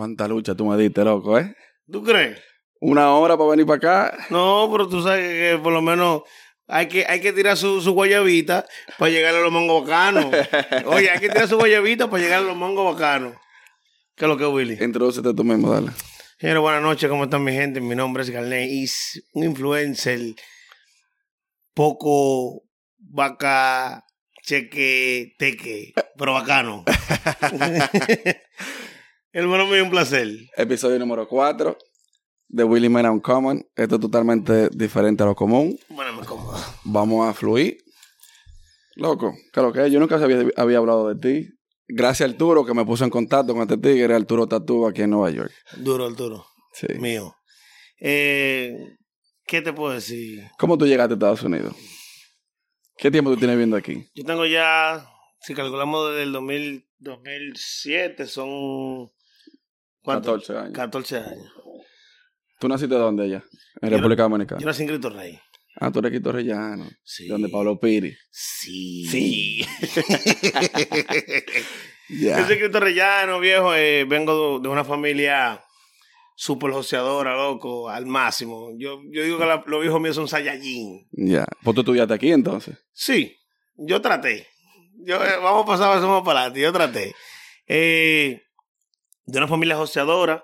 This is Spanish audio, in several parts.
¿Cuánta lucha tú me diste, loco, eh? ¿Tú crees? Una hora para venir para acá. No, pero tú sabes que por lo menos hay que, hay que tirar su, su guayabita para llegar a los mongos bacanos. Oye, hay que tirar su guayabita para llegar a los mongos bacanos. ¿Qué es lo que es, Willy? Introdúcete tú mismo, dale. Señores, buenas noches, ¿cómo están mi gente? Mi nombre es Garnés, un influencer poco vaca, cheque, teque, pero bacano. Hermano mío, un placer. Episodio número 4 de Willy Man Uncommon. Esto es totalmente diferente a lo común. Bueno, me cómodo. Vamos a fluir. Loco, claro que yo nunca había, había hablado de ti. Gracias a Arturo que me puso en contacto con este tigre, Arturo Tatú, aquí en Nueva York. Duro, el duro. Sí. Mío. Eh, ¿Qué te puedo decir? ¿Cómo tú llegaste a Estados Unidos? ¿Qué tiempo tú tienes viviendo aquí? Yo tengo ya, si calculamos desde el 2000, 2007, son... ¿cuánto? 14 años. 14 años. ¿Tú naciste dónde allá? En Yo República Dominicana. Yo nací en Cristo Rey. Ah, tú eres Quito Rellano. Sí. Donde Pablo Piri. Sí. Sí. Ya. Yo soy Cristo Rellano, viejo. eh, vengo de, de una familia súper joseadora, loco, al máximo. Yo, yo digo que la- los viejos míos son Saiyajin. Ya. Pues tú estudiaste aquí entonces. Sí, yo traté. Yo, eh, vamos a pasar, vamos para adelante. Yo traté. Eh, de una familia joseadora.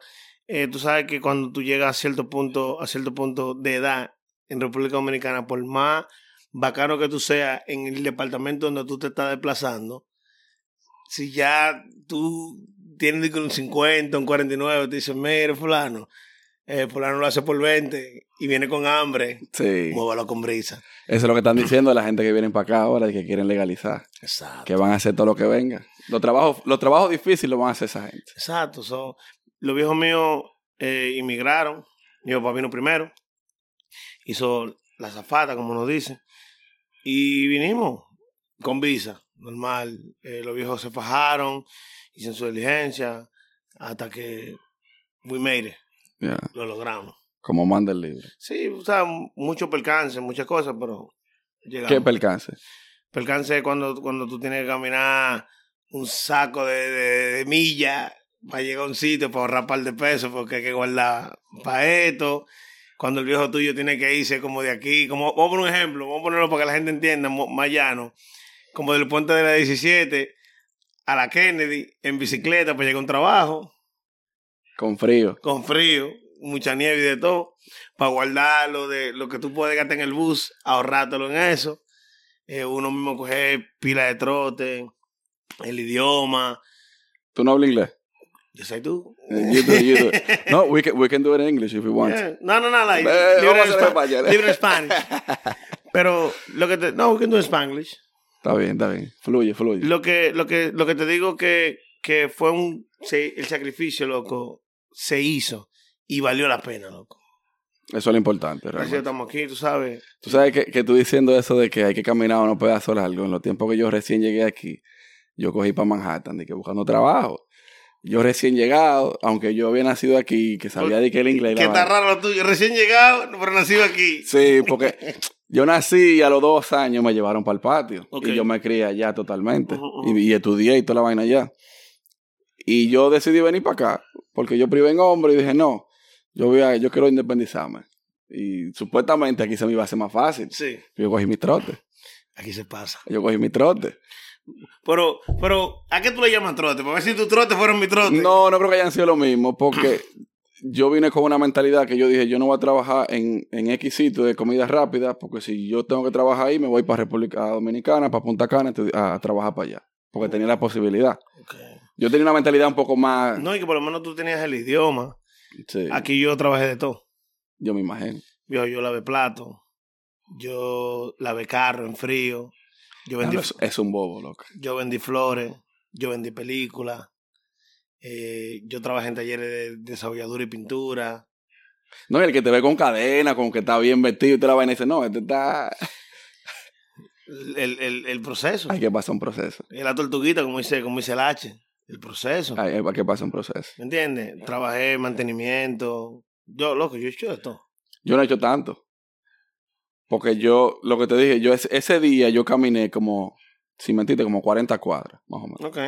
eh, tú sabes que cuando tú llegas a cierto punto, a cierto punto de edad en República Dominicana, por más bacano que tú seas en el departamento donde tú te estás desplazando, si ya tú tienes un 50, un 49, te dicen, mire, fulano, eh, fulano lo hace por 20 y viene con hambre, Sí. muévalo con brisa. Eso es lo que están diciendo la gente que viene para acá ahora y que quieren legalizar. Exacto. Que van a hacer todo lo que venga. Los trabajos, los trabajos difíciles lo van a hacer esa gente. Exacto. so, los viejos míos eh, inmigraron. Mi papá vino primero. Hizo la zafata, como nos dicen. Y vinimos con visa, normal. Eh, los viejos se fajaron, hicieron su diligencia, hasta que we made it, Ya. lo logramos. Como manda el libro. Sí, o sea, mucho percance, muchas cosas, pero llegamos. ¿Qué percance? Percance es cuando, cuando tú tienes que caminar un saco de, de, de millas para llegar a un sitio para ahorrar un par de pesos porque hay que guardar para esto. Cuando el viejo tuyo tiene que irse como de aquí, como vamos a poner un ejemplo, vamos a ponerlo para que la gente entienda, más llano, como del puente de la 17 a la Kennedy en bicicleta para llegar a un trabajo, Con frío. con frío, mucha nieve y de todo, para guardar lo de lo que tú puedes gastar en el bus, ahorrártelo en eso. Eh, uno mismo coger pila de trote, el idioma. ¿Tú no hablas inglés? Yo soy tú. Eh, You do, you do. No, we can, we can do it in English if you want. Yeah. No, no, no, like, Eh, libre en a hacer Spa- español. libre en Spanish. Pero lo que te, no, we can do Spanglish. Está bien, está bien. Fluye, fluye. Lo que, lo que, lo que te digo que, que fue un, se- el sacrificio, loco, se hizo y valió la pena, loco. Eso es lo importante, realmente. estamos aquí, tú sabes. Tú sabes que, que tú diciendo eso de que hay que caminar unos pedazos largos. En los tiempos que yo recién llegué aquí, yo cogí para Manhattan, de que buscando trabajo. Yo recién llegado, aunque yo había nacido aquí, que sabía de que el inglés... Que está raro lo tuyo. Recién llegado, pero nacido aquí. Sí, porque yo nací y a los dos años me llevaron para el patio. Y yo me crié allá totalmente. Y, y estudié y toda la vaina allá. Y yo decidí venir para acá, porque yo privé en hombre y dije, no, yo, voy a, yo quiero independizarme. Y supuestamente aquí se me iba a hacer más fácil. Sí, Yo cogí mi trote. aquí se pasa. Yo cogí mi trote. Pero, pero, ¿a qué tú le llamas trote? Para ver si tus trotes fueron mi trote. No, no creo que hayan sido lo mismo, porque yo vine con una mentalidad que yo dije, yo no voy a trabajar en, en X sitio de comida rápida, porque si yo tengo que trabajar ahí, me voy para República Dominicana, para Punta Cana, a, a trabajar para allá. Porque tenía la posibilidad. Ok. Yo tenía una mentalidad un poco más... No, y que por lo menos tú tenías el idioma. Sí, Aquí yo trabajé de todo. yo me imagino. Yo, yo lavé plato. Yo lavé carro en frío. Yo vendí, Es, es un bobo, loco. yo vendí flores. Yo vendí películas. Eh, yo trabajé en talleres de desarrolladura y pintura. No, el que te ve con cadena, con que está bien vestido y te la vaina y dice, no, este está... El, el, el proceso. Hay que pasar un proceso. Y la tortuguita, como dice, como dice el H. El proceso. Hay, hay que pasar un proceso. ¿Me entiendes? Trabajé en mantenimiento. Yo, loco, yo he hecho de todo. Yo no he hecho tanto. Porque yo, lo que te dije, yo ese, ese día yo caminé como, sin mentirte, como 40 cuadras, más o menos. Ok.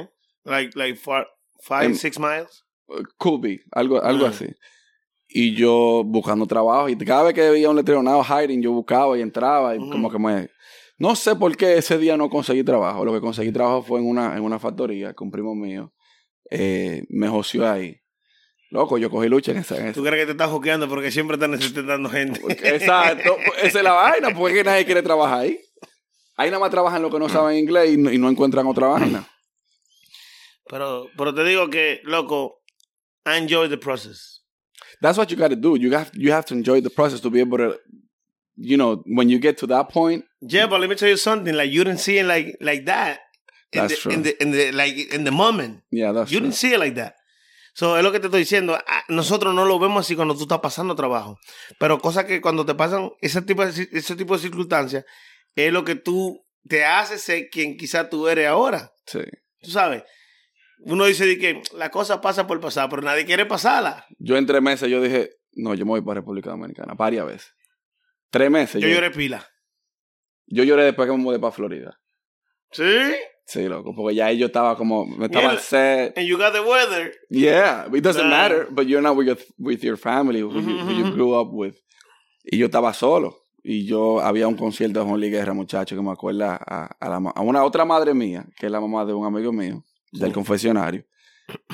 Like, like four, five, Em- six miles. Could be, algo, algo Ah. así. Y yo buscando trabajo, y cada vez que veía un letrero hiring, yo buscaba y entraba, y como que me. No sé por qué ese día no conseguí trabajo. Lo que conseguí trabajo fue en una, en una factoría con un primo mío. Eh, me joció ahí. Loco, yo cogí lucha en esa. En esa. Tú crees que te estás joqueando porque siempre están necesitando gente. Exacto, esa es la vaina, porque nadie quiere trabajar ahí. Ahí nada más trabajan los que no saben inglés y no, y no encuentran otra vaina. Pero, pero te digo que, loco, I enjoy the process. That's what you got to do. You have you have to enjoy the process to be able to, you know, when you get to that point. Yeah, but let me tell you something. Like you didn't see it like like that. In That's the, true. In the, in the, like in the moment. Yeah, that's You true. didn't see it like that. So, es lo que te estoy diciendo. Nosotros no lo vemos así cuando tú estás pasando trabajo. Pero cosas que cuando te pasan ese tipo de, ese tipo de circunstancias, es lo que tú te hace ser quien quizás tú eres ahora. Sí. Tú sabes. Uno dice de que la cosa pasa por pasar, pero nadie quiere pasarla. Yo en tres meses yo dije, no, yo me voy para República Dominicana, varias veces. Tres meses. Yo lloré pila. Yo lloré después que me mudé para Florida. ¿Sí? Sí, loco, porque ya ahí yo estaba como, me estaba Mierda. set. And you got the weather. Yeah, it doesn't matter, but you're not with your, with your family, who, you, who you Ujú, ujú. grew up with. Y yo estaba solo. Y yo había un concierto de Juan Luis Guerra, muchacho, que me acuerda a, a, la a una otra madre mía, que es la mamá de un amigo mío, del confesionario,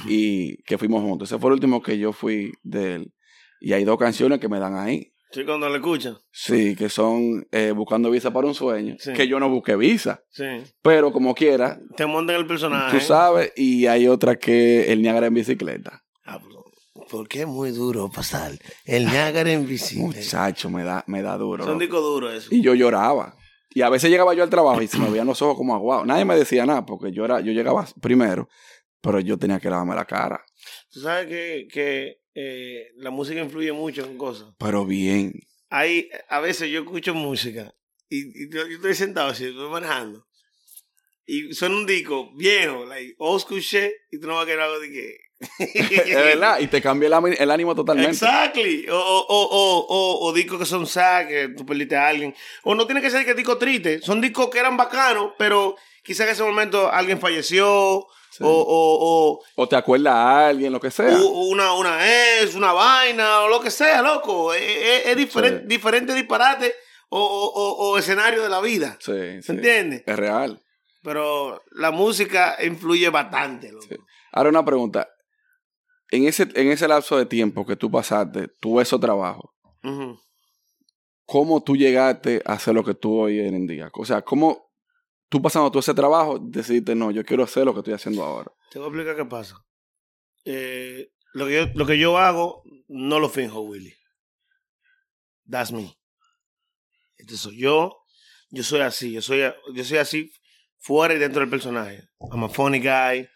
y que fuimos juntos. Ese fue el último que yo fui de él. Y hay dos canciones que me dan ahí. Sí, cuando lo escuchan. Sí, que son eh, Buscando Visa para un Sueño. Sí. Que yo no busqué visa, Sí. pero como quiera, Te montan el personaje. tú sabes. Y hay otra que El Niágara en bicicleta. Ah, pero, porque es muy duro pasar el Niágara invisible. Muchacho, me da, me da duro. Son discos duros eso. Y yo lloraba. Y a veces llegaba yo al trabajo y se me veían los ojos como aguados. Nadie me decía nada porque yo, era, yo llegaba primero, pero yo tenía que lavarme la cara. Tú sabes que, que eh, la música influye mucho en cosas. Pero bien. Hay, a veces yo escucho música y, y yo, yo estoy sentado así, estoy manejando. Y suena un disco viejo, like old school shit, y tú no vas a querer algo de que. es verdad. Y te cambia el, el ánimo totalmente. Exactly. O, o, o, o, o, o discos que son sad, que tú perdiste a alguien. O no tiene que ser que discos tristes. Son discos que eran bacanos, pero quizás en ese momento alguien falleció. Sí. O, o, o, O te acuerdas a alguien, lo que sea. una, una ex, una vaina, o lo que sea, loco. Es, es- es diferente, Sí. diferente disparate o, o, o, o escenario de la vida. sí, ¿Se entiende? Es real. Pero la música influye bastante, loco. Ahora una pregunta. En ese, en ese lapso de tiempo que tú pasaste, tú esos trabajos, Ujú. ¿cómo tú llegaste a hacer lo que tú hoy en día? O sea, ¿cómo tú pasando todo ese trabajo decidiste, no, yo quiero hacer lo que estoy haciendo ahora? Te voy a explicar qué pasa. Eh, lo, que yo, lo que yo hago, no lo finjo, Willy. That's me. Este soy yo. Yo soy así. Yo soy, yo soy así fuera y dentro del personaje. I'm a funny guy.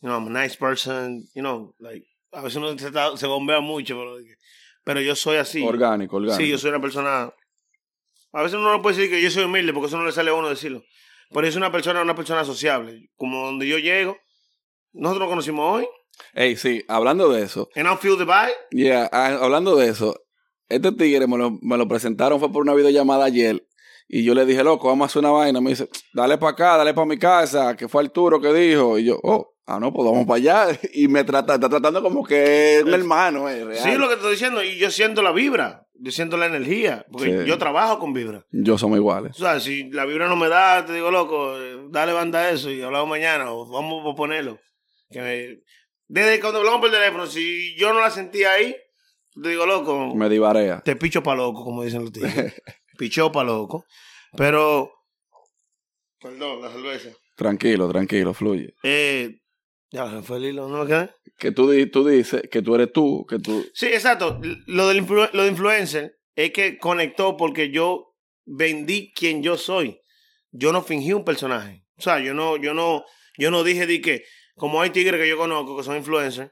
You know, I'm a nice person. You know, like, a veces uno se, se bombea mucho, pero, pero yo soy así. Orgánico, orgánico. Sí, yo soy una persona. A veces uno no puede decir que yo soy humilde porque eso no le sale a uno decirlo. Pero soy una persona, una persona sociable. Como donde yo llego. Nosotros nos conocimos hoy. Ey, sí, hablando de eso. And I feel the vibe. Yeah, ah, hablando de eso. Este tigre me lo, me lo presentaron, fue por una videollamada ayer. Y yo le dije, loco, vamos a hacer una vaina. Me dice, dale para acá, dale para mi casa, que fue Arturo que dijo. Y yo, oh, ah, no, pues vamos para allá. Y me trata, está tratando como que es un hermano, eh, real. Sí, lo que te estoy diciendo. Y yo siento la vibra. Yo siento la energía. Porque Sí. yo trabajo con vibra. Yo somos iguales. O sea, si la vibra no me da, te digo, loco, dale banda a eso y hablamos mañana. O vamos a ponerlo. Que me- Desde cuando hablamos por teléfono, si yo no la sentía ahí, te digo, loco. Me divarea. te picho pa' loco, como dicen los tigres. Pichó pa' loco. Pero. Perdón, la cerveza. Tranquilo, tranquilo, fluye. Eh, ya se fue el hilo, ¿no me quedé? Que tú, di- tú dices que tú eres tú, que tú... Sí, exacto. Lo, del influ- lo de influencer es que conectó porque yo vendí quien yo soy. Yo no fingí un personaje. O sea, yo no, yo no, yo no dije de que, como hay tigres que yo conozco que son influencers,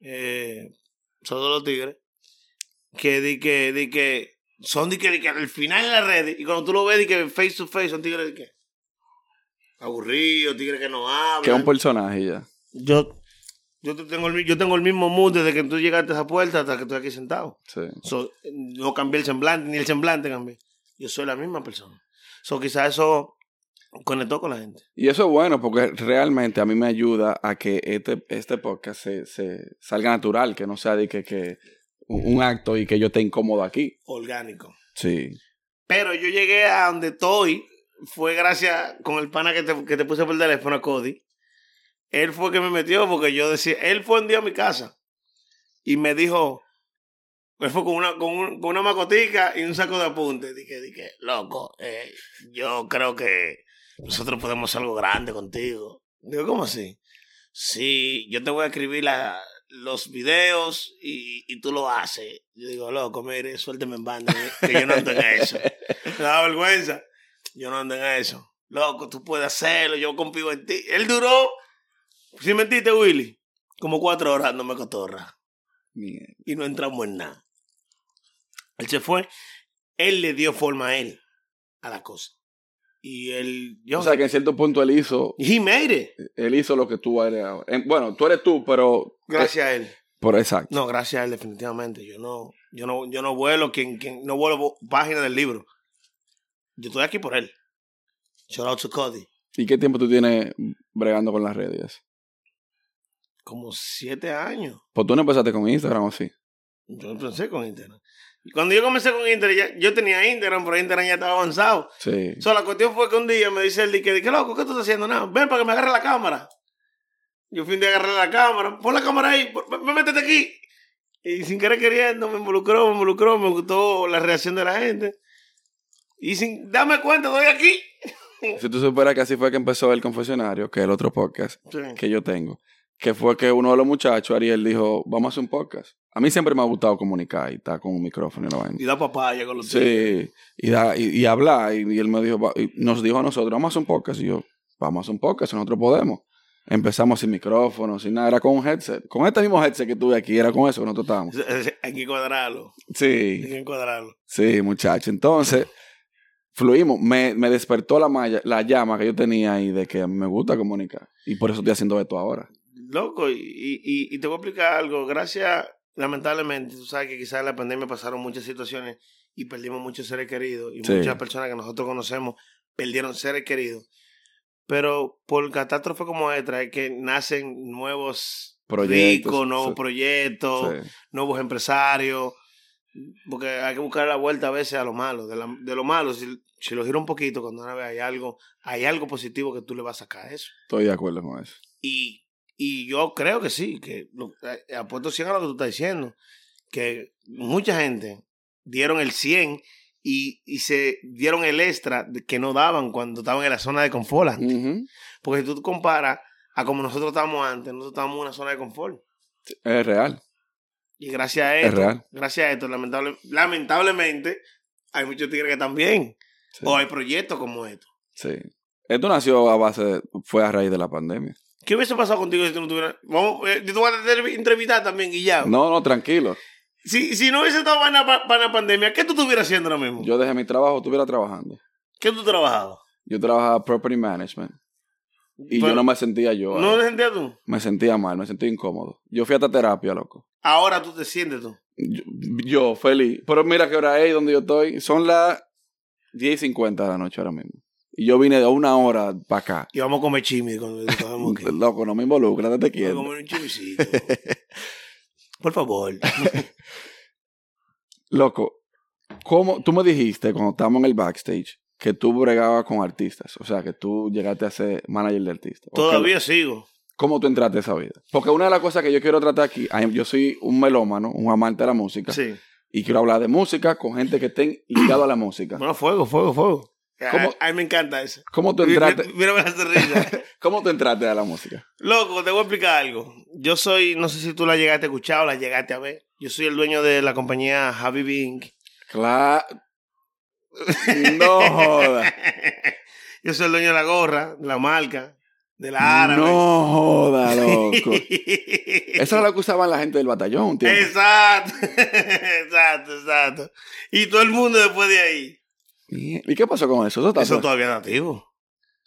eh, son todos los tigres, que di que, di que son de que, di que al final en la red, y cuando tú lo ves, di que face to face, son tigres de que aburridos, tigres que no hablan. Que es un personaje ya. Yo, yo, te tengo el, yo tengo el mismo mood desde que tú llegaste a esa puerta hasta que estoy aquí sentado. Sí. So, no cambié el semblante, ni el semblante cambié. Yo soy la misma persona. So, quizás eso Conectó con la gente. Y eso es bueno porque realmente a mí me ayuda a que este, este podcast se, se salga natural, que no sea de que, que un, un acto y que yo esté incómodo aquí. Orgánico. Sí. Pero yo llegué a donde estoy, fue gracias con el pana que te, que te puse por el teléfono, a Cody. Él fue que me metió porque yo decía, él fue un día a mi casa y me dijo, él fue con una, con, un- con una macotica y un saco de apuntes. Dije, dije, loco, eh, yo creo que nosotros podemos hacer algo grande contigo. Digo, ¿cómo así? Sí, yo te voy a escribir los videos y, y tú lo haces. Yo digo, loco, mire, suélteme en banda, que yo no ando en eso. Me da vergüenza. Yo no ando en eso. Loco, tú puedes hacerlo, yo confío en ti. Él duró, sin mentirte, Willy, como cuatro horas no me cotorra. Mierda. Y no entramos en nada. Él se fue, él le dio forma a él, a la cosa. Y él, yo, O sea que en cierto punto él hizo, he made it. él hizo lo que tú eres ahora. En- Bueno, tú eres tú, pero... Gracias a él. Por exacto. No, gracias a él, definitivamente. Yo no, yo no, yo no vuelo quien, quien no vuelo páginas del libro. Yo estoy aquí por él. Shout out to Cody. ¿Y qué tiempo tú tienes bregando con las redes? Como siete años. Pues tú no empezaste con Instagram o sí. Yo empecé con Instagram. Y Cuando yo comencé con Instagram, ya- yo tenía Instagram, pero Instagram ya estaba avanzado. Sí. So, la cuestión fue que un día me dice el que, que loco, ¿qué tú estás haciendo? Nada, ven para que me agarre la cámara. Yo fui un día a agarrar la cámara, pon la cámara ahí, ven, métete aquí. Y sin querer queriendo, me involucró, me involucró, me gustó la reacción de la gente. Y sin darme cuenta, estoy aquí. Si tú supieras que así fue que empezó el confesionario, que es el otro podcast Sí. que yo tengo, que fue que uno de los muchachos, Ariel, dijo, vamos a hacer un podcast. A mí siempre me ha gustado comunicar y estar con un micrófono y la vaina. Y da papaya con los. Sí, y, da, y, y hablar. Y, y él me dijo, y nos dijo a nosotros, vamos a hacer un podcast. Y yo, vamos a hacer un podcast, nosotros podemos. Empezamos sin micrófono, sin nada, era con un headset. Con este mismo headset que tuve aquí, era con eso que nosotros estábamos. Hay que cuadrarlo. Hay Sí, que cuadrarlo. sí, muchacho. Entonces, fluimos. Me, me despertó la, malla- la llama que yo tenía ahí de que me gusta comunicar. Y por eso estoy haciendo esto ahora. Loco, y, y, y te voy a explicar algo. Gracias, lamentablemente, tú sabes que quizás en la pandemia pasaron muchas situaciones y perdimos muchos seres queridos. Y Sí. muchas personas que nosotros conocemos perdieron seres queridos. Pero por catástrofe como esta es que nacen nuevos Proyectos, ricos, nuevos sí. proyectos, Sí. nuevos empresarios. Porque hay que buscar la vuelta a veces a lo malo. De, la- de lo malo, si, si lo gira un poquito, cuando una vez hay algo, hay algo positivo que tú le vas a sacar a eso. Estoy de acuerdo con eso. Y, y yo creo que sí, que lo, eh, apuesto 100 a lo que tú estás diciendo, que mucha gente dieron el 100 y, y se dieron el extra que no daban cuando estaban en la zona de confort. antes. Porque si tú comparas a como nosotros estábamos antes, nosotros estábamos en una zona de confort. Es real. Y gracias a Es esto, real. gracias a esto, lamentable, lamentablemente, hay muchos tigres que están bien. Sí. O hay proyectos como estos. Sí. Esto nació a base de, fue a raíz de la pandemia. ¿Qué hubiese pasado contigo si tú no tuvieras... Vamos, eh, te voy a tener- entrevistar también, Guillao. No, no, tranquilo. Si, si no hubiese estado para la, para la pandemia, ¿qué tú estuvieras haciendo ahora mismo? Yo dejé mi trabajo, estuviera trabajando. ¿Qué tú trabajabas? Yo trabajaba property management y Pero- yo no me sentía yo. ¿No te sentías tú? Me sentía mal, me sentía incómodo. Yo fui hasta terapia, loco. Ahora tú te sientes tú. Yo, yo, feliz. Pero mira qué hora es donde yo estoy. Son las 10 y 50 de la noche ahora mismo. Y yo vine de una hora para acá. Y vamos a comer chimi cuando estamos aquí. Loco, no me involucra, te Vamos a quiero. comer un chimisito. Por favor. Loco, ¿cómo? Tú me dijiste cuando estábamos en el backstage que tú bregabas con artistas. O sea, que tú llegaste a ser manager de artistas. Todavía sigo. ¿Cómo tú entraste a esa vida? Porque una de las cosas que yo quiero tratar aquí, yo soy un melómano, un amante de la música, Sí. y quiero hablar de música con gente que estén ligado a la música. Bueno, fuego, fuego, fuego. ¿Cómo? A, a mí me encanta eso. ¿Cómo tú entraste, mira, me hace risa. ¿Cómo tú entraste a la música? Loco, te voy a explicar algo. Yo soy, no sé si tú la llegaste a escuchar o la llegaste a ver. Yo soy el dueño de la compañía Javi Bing. Claro. No joda. Yo soy el dueño de la gorra, de la marca, de la árabe. No joda, loco. Eso es lo que usaban la gente del batallón tiempo. Exacto, exacto, exacto. Y todo el mundo después de ahí. ¿Y qué pasó con eso? Eso, está Eso atrás. todavía es nativo,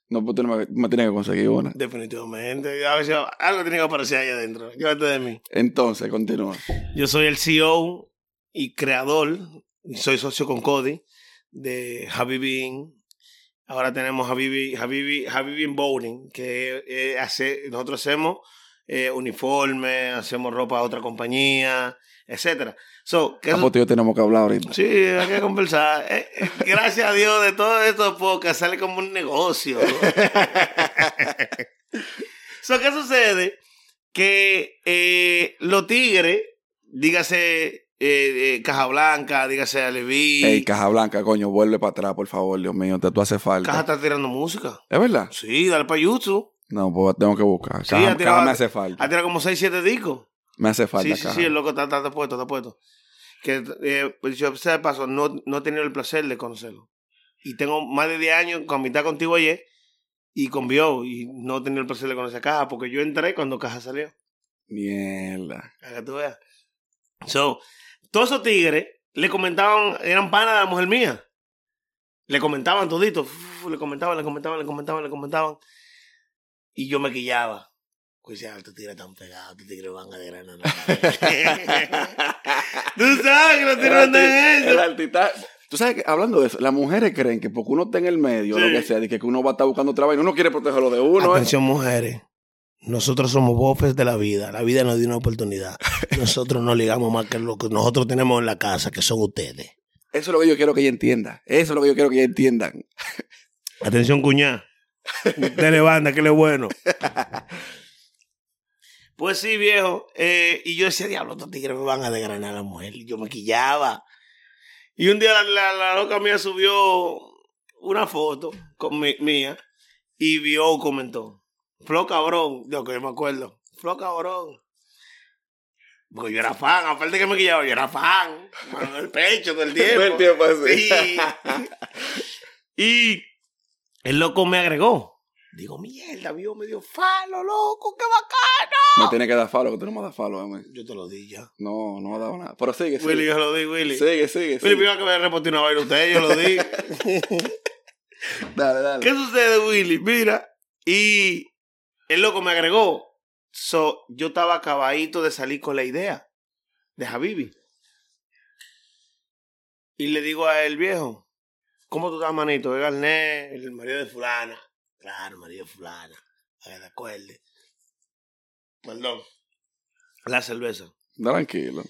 No, pues tú no me, me tienes que conseguir una. definitivamente. A veces algo tiene que aparecer ahí adentro. Llévate de mí. Entonces, continúa. Yo soy el CEO y creador, y soy socio con Cody, de Javi Bean. Ahora tenemos Habibi, Habibi, Habibi Bowling, que eh, hace, nosotros hacemos eh, uniformes, hacemos ropa a otra compañía, etcétera. So, que eso- tío, tenemos que hablar ahorita. Sí, hay que conversar. Eh, eh, gracias a Dios de todo esto podcast sale como un negocio. so, ¿Qué sucede? Que eh, los tigres, dígase Caja Blanca, dígase Aleví, Ey, Caja Blanca, coño, vuelve para atrás, por favor, Dios mío, te tú hace falta. Caja está tirando música. ¿Es verdad? Sí, dale para YouTube. No, pues tengo que buscar. Caja, ha tirado- Caja me hace falta. Ha tirado como 6, 7 discos. Me hace falta, Sí, sí, Caja. sí, el loco está, está, está puesto, está puesto. Que eh, pues yo, de paso, no, no he tenido el placer de conocerlo. Y tengo más de 10 años con mitad contigo ayer y con Bio. Y no he tenido el placer de conocer a Caja porque yo entré cuando Caja salió. Mierda. Para que tú veas. So, todos esos tigres le comentaban, eran panas de la mujer mía. Le comentaban todito, uf, le comentaban, le comentaban, le comentaban, le comentaban. Y yo me quillaba. Pues ya, estos tigres están pegados, estos tigres van a desgranar. Tú sabes que los tigres andan en El eso. altita- Tú sabes que, hablando de eso, las mujeres creen que porque uno está en el medio, Sí. lo que sea, de que uno va a estar buscando trabajo, uno quiere protegerlo de uno. ¿eh? Atención, mujeres. Nosotros somos bofes de la vida. La vida nos dio una oportunidad. Nosotros no ligamos más que lo que nosotros tenemos en la casa, que son ustedes. Eso es lo que yo quiero que ella entienda. Eso es lo que yo quiero que ella entiendan. Atención, cuñá. Dele banda, que le bueno. Pues sí, viejo. eh, y yo decía, diablo, estos tigres me van a desgranar a la mujer. Y yo me quillaba. Y un día la, la- la loca mía subió una foto con mi- mía y vio, comentó. Flo cabrón. Digo que yo me acuerdo. Flo cabrón. Porque yo era fan, aparte que me quillaba, yo era fan. Mano en el pecho todo el tiempo. Todo el tiempo así. Sí. y el loco me agregó. Digo, mierda, vio medio falo, loco, qué bacano. Me tiene que dar falo, que tú no me das falo mí. Yo te lo di ya. No, no me ha dado nada. Pero sigue, sigue. Willy, yo lo di, Willy. Sigue, sigue, Willy, primero que me reporté una vaina usted, yo lo di. Dale, dale. ¿Qué sucede, Willy? Mira, y el loco me agregó. So, yo estaba acabadito de salir con la idea de Habibi. Y le digo a él, viejo, ¿cómo tú estás, manito? Es Garnet, el marido de fulana. Claro, de fulana. Para que te acuerdes. Perdón. La cerveza. Tranquilo.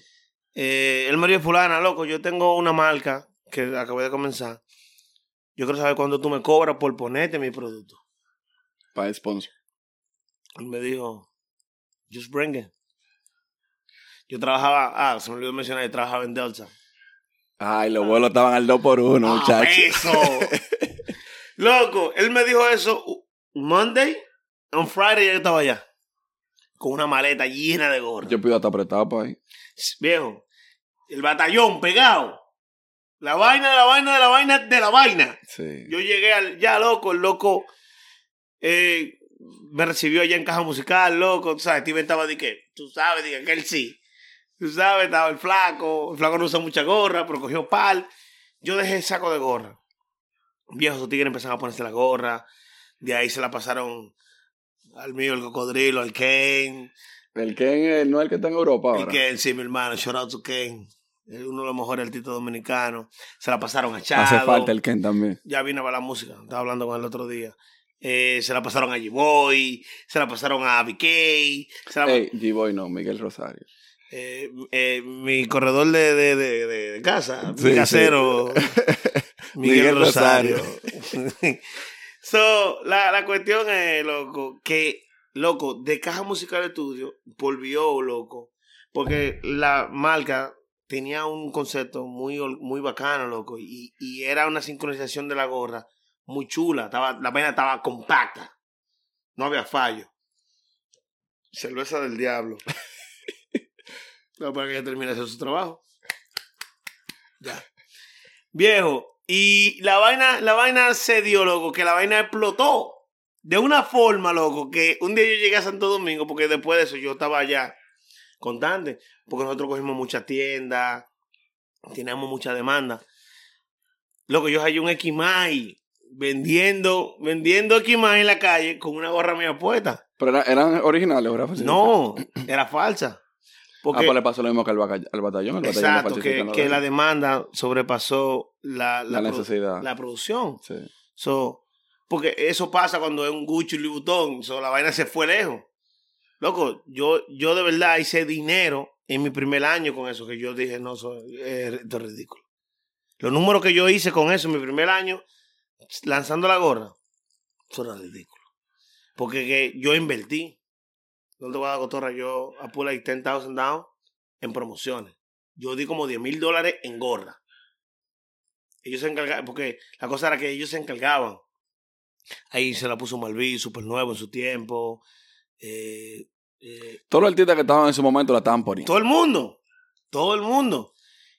Eh, el de fulana, loco, yo tengo una marca que acabé de comenzar. Yo quiero saber cuándo tú me cobras por ponerte mi producto. Para el sponsor. Él me dijo, just bring it. Yo trabajaba, ah, se me olvidó mencionar, yo trabajaba en Delta. Ay, los vuelos estaban al 2 por 1 ¡Ah, muchachos. eso! Loco, él me dijo eso Monday, on Friday yo estaba allá. Con una maleta llena de gorras. Yo pido hasta apretado para ahí. Viejo, el batallón pegado. La vaina de la vaina de la vaina de la vaina. Sí. Yo llegué al, ya loco, el loco eh, me recibió allá en caja musical, loco, tú sabes, Steven estaba de que, tú sabes, de que él sí. Tú sabes, estaba el flaco, el flaco no usa mucha gorra, pero cogió pal. Yo dejé el saco de gorra. Viejos tigres empezaron a ponerse la gorra. De ahí se la pasaron al mío, el cocodrilo, al Ken. El Ken no es el que está en Europa El ahora. Ken, sí, mi hermano, shout out to Ken. Uno de los mejores artistas dominicanos. Se la pasaron a Chado. Hace falta el Ken también. Ya vine para la música, estaba hablando con él el otro día. Eh, se la pasaron a G-Boy, se la pasaron a BK, se la- Ey, G-Boy no, Miguel Rosario. eh, eh, mi corredor de, de, de, casa, Sí, mi casero, Miguel, Miguel Rosario. Rosario. so, la, la cuestión es, loco, que, loco, de Caja Musical Estudio volvió, loco, porque la marca tenía un concepto muy, muy bacano, loco, y, y era una sincronización de la gorra muy chula, estaba, la vaina estaba compacta, no había fallo. Cerveza del diablo. No, para que ya termine de hacer su trabajo. Ya. Viejo, y la vaina, la vaina se dio, loco, que la vaina explotó. De una forma, loco, que un día yo llegué a Santo Domingo, porque después de eso yo estaba allá contante, porque nosotros cogimos muchas tiendas, teníamos mucha demanda. Loco, yo hay un Equimai vendiendo, vendiendo Equimai en la calle con una gorra mía puesta. Pero era- eran originales, ¿verdad? No, era falsa. Ah, Porque, pues le pasó lo mismo que al, batallón. El batallón exacto, que, la demanda sobrepasó la, La necesidad. la producción. Sí. So, Porque eso pasa cuando es un Gucci y Louis Vuitton. So, la vaina se fue lejos. Loco, yo, yo de verdad hice dinero en mi primer año con eso, que yo dije, no, eso, es- esto es ridículo. Los números que yo hice con eso en mi primer año, lanzando la gorra, eso era ridículo. Porque que yo invertí. No te voy a dar cotorra, yo I put like 10,000 down en promociones. Yo di como 10 mil dólares en gorra. Ellos se encargaban, porque la cosa era que ellos se encargaban. Ahí se la puso Malví, súper nuevo en su tiempo. Eh, eh, Todos los artistas que estaban en su momento la estaban poniendo. todo el mundo. Todo el mundo.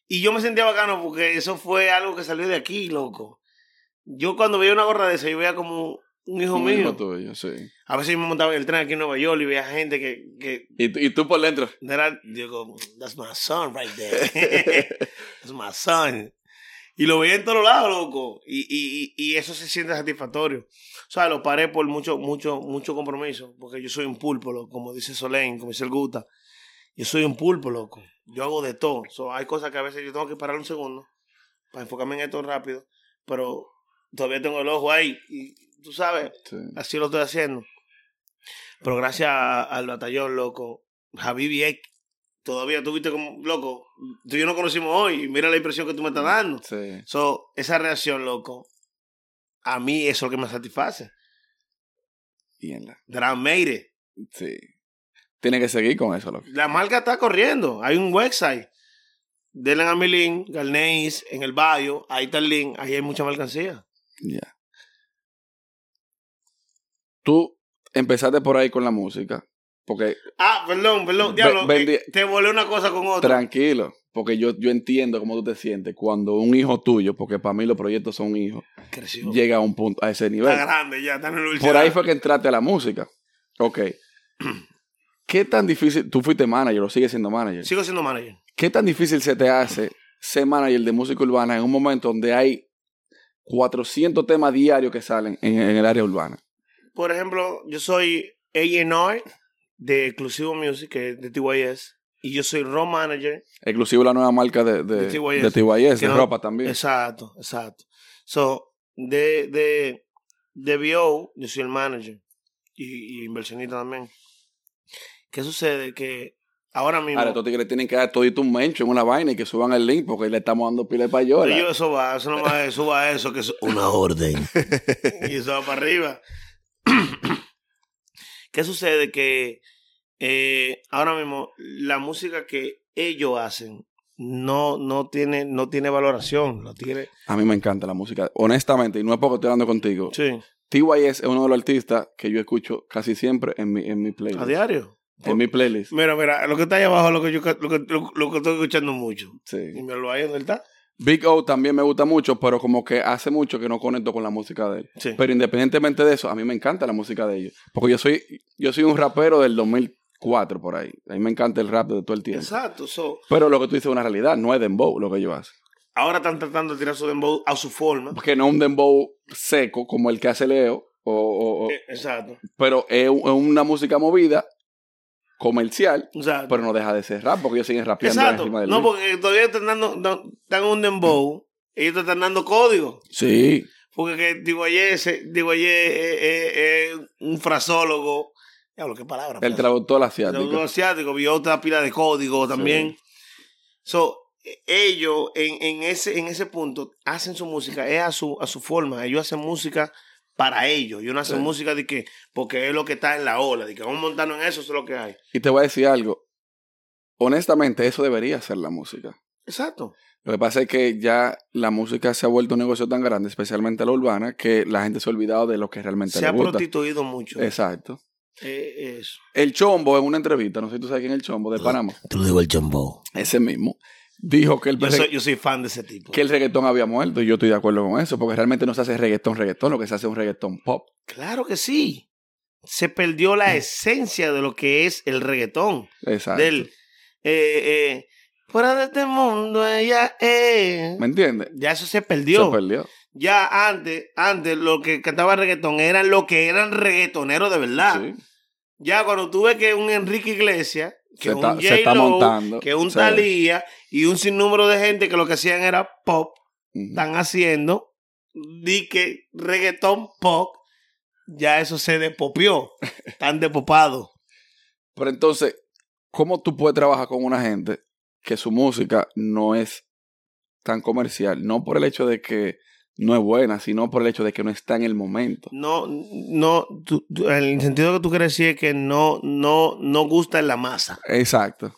Y yo me sentía bacano porque eso fue algo que salió de aquí, loco. Yo cuando veía una gorra de esa, yo veía como un hijo Un mío. hijo tuyo, sí. A veces me montaba en el tren aquí en Nueva York y veía gente que, que Y, tú- y tú por dentro. era, digo, that's my son right there. that's my son. Y lo veía en todos lados, loco. Y, y, y, y eso se siente satisfactorio. O sea, lo paré por mucho, mucho, mucho compromiso. Porque yo soy un pulpo, loco, como dice Solén, como dice el Guta. Yo soy un pulpo, loco. Yo hago de todo. So, hay cosas que a veces yo tengo que parar un segundo para enfocarme en esto rápido. Pero todavía tengo el ojo ahí. Y tú sabes, Sí. así lo estoy haciendo. Pero gracias a- al batallón, loco, Javi Vieck, todavía tuviste como, loco, tú y yo nos conocimos hoy, mira la impresión que tú me estás dando. Sí. So, esa reacción, loco, a mí eso es lo que me satisface. Y en la- made it. sí. Tiene que seguir con eso, loco. La marca está corriendo, hay un website. Denle a mi link, Galneis, en el bio, ahí está el link, ahí hay mucha mercancía. Ya. Tú empezaste por ahí con la música. Porque, Ah, perdón, perdón, diablo, eh, te volé una cosa con otra. tranquilo. Porque yo, yo entiendo cómo tú te sientes cuando un hijo tuyo, porque para mí los proyectos son hijos, Creció. llega a un punto, a ese nivel. Está grande ya, está en el Por ahí fue que entraste a la música. Ok. ¿Qué tan difícil? Tú fuiste manager o sigues siendo manager. Sigo siendo manager. ¿Qué tan difícil se te hace ser manager de música urbana en un momento donde hay 400 temas diarios que salen en, en el área urbana? Por ejemplo, yo soy A&R de Exclusivo Music, que es de TYS, y yo soy road manager. Exclusivo la nueva marca de, de, De TYS. de TYS, de no- ropa también. Exacto, exacto. So, de, de, de BO, yo soy el manager y, y inversionista también. ¿Qué sucede? Que ahora mismo... Ahora, estos tigres tienen que dar todito un mencho en una vaina y que suban el link porque le estamos dando pila de payola. Pero yo, eso va, eso no va, eso va a eso, que es una orden. y eso va para arriba. ¿Qué sucede? Que eh, ahora mismo la música que ellos hacen no, no, tiene, no tiene valoración. No tiene, A mí me encanta la música. Honestamente, y no es porque estoy hablando contigo. sí, TYS es uno de los artistas que yo escucho casi siempre en mi, en mi playlist. a diario. En mi playlist. Mira, mira, lo que está ahí abajo es lo que yo lo que, lo, lo que estoy escuchando mucho. Y me lo ahí donde está. Big O también me gusta mucho, pero como que hace mucho que no conecto con la música de él. Sí. Pero independientemente de eso, a mí me encanta la música de ellos. Porque yo soy, yo soy un rapero del 2004 por ahí. A mí me encanta el rap de todo el tiempo. Exacto. So, Pero lo que tú dices es una realidad, no es dembow lo que ellos hacen. ahora están tratando de tirar su dembow a su forma. Porque no es un dembow seco como el que hace Leo, o, o- o- Eh, Exacto. pero es una música movida, comercial, Exacto. pero no deja de ser rap, porque ellos siguen rapeando Exacto. encima del No, porque todavía están dando, no, están en un dembow. Ellos están dando código. Sí, Porque que digo ayer, digo ayer, eh, eh, eh, un frasólogo. Diablo, qué palabra. el frasólogo. traductor Traductor asiático. asiático, vio otra pila de código también. So, eh, ellos en, en, ese, en ese punto hacen su música, es a su, a su forma. Ellos hacen música para ellos. Ellos no hacen Sí. música de que, porque es lo que está en la ola, de que vamos montando en eso, eso es lo que hay. Y te voy a decir algo. Honestamente, eso debería ser la música. Exacto. Lo que pasa es que ya la música se ha vuelto un negocio tan grande, especialmente la urbana, que la gente se ha olvidado de lo que realmente Se le ha gusta. prostituido mucho. Exacto. Eh, eso. El Chombo, en una entrevista, no sé si tú sabes quién es el Chombo, de Panamá, Te lo digo el chombo. ese mismo, dijo que el, Yo soy, yo soy fan de ese tipo. que el reggaetón había muerto, y yo estoy de acuerdo con eso, porque realmente no se hace reggaetón, reggaetón, lo que se hace es un reggaetón pop. Claro que sí. Se perdió la esencia de lo que es el reggaetón. Exacto. Del, eh, eh, fuera de este mundo ella es. ¿Me entiendes? Ya eso se perdió. Se perdió. Ya antes, antes lo que cantaba reggaetón eran lo que eran reggaetoneros de verdad. Sí. Ya cuando tú ves que un Enrique Iglesias, que Se un está- se está J-Lo, montando. que un Sí. Thalía y un sinnúmero de gente que lo que hacían era pop, están haciendo di que reggaetón pop ya eso se depopió. Están depopados. Pero entonces, ¿cómo tú puedes trabajar con una gente que su música no es tan comercial? No por el hecho de que no es buena, sino por el hecho de que no está en el momento. No, no, tú- tú- el sentido que tú quieres decir es que no, no, no gusta en la masa. Exacto.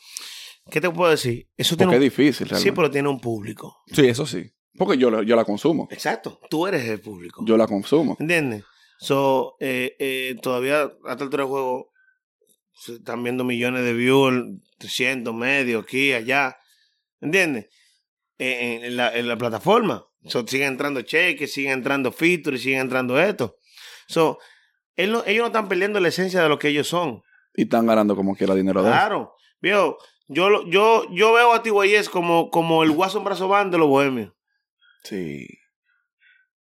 ¿Qué te puedo decir? Eso tiene Porque es difícil sí, realmente. pero tiene un público. Sí, eso sí. Porque yo, la- yo la consumo. Exacto. Tú eres el público. Yo la consumo. ¿Entiendes? So, eh, eh, todavía hasta el del juego se están viendo millones de views, 300, medio, aquí, allá. ¿Entiendes? Eh, en, en la, en la plataforma. So, siguen entrando cheques, siguen entrando features, siguen entrando esto. So, él no- ellos no están perdiendo la esencia de lo que ellos son. Y están ganando como quiera dinero de. Claro. Viejo, yo, yo, yo veo a T.Y.S. como, como el Watson Brazo Band de los bohemios. Sí.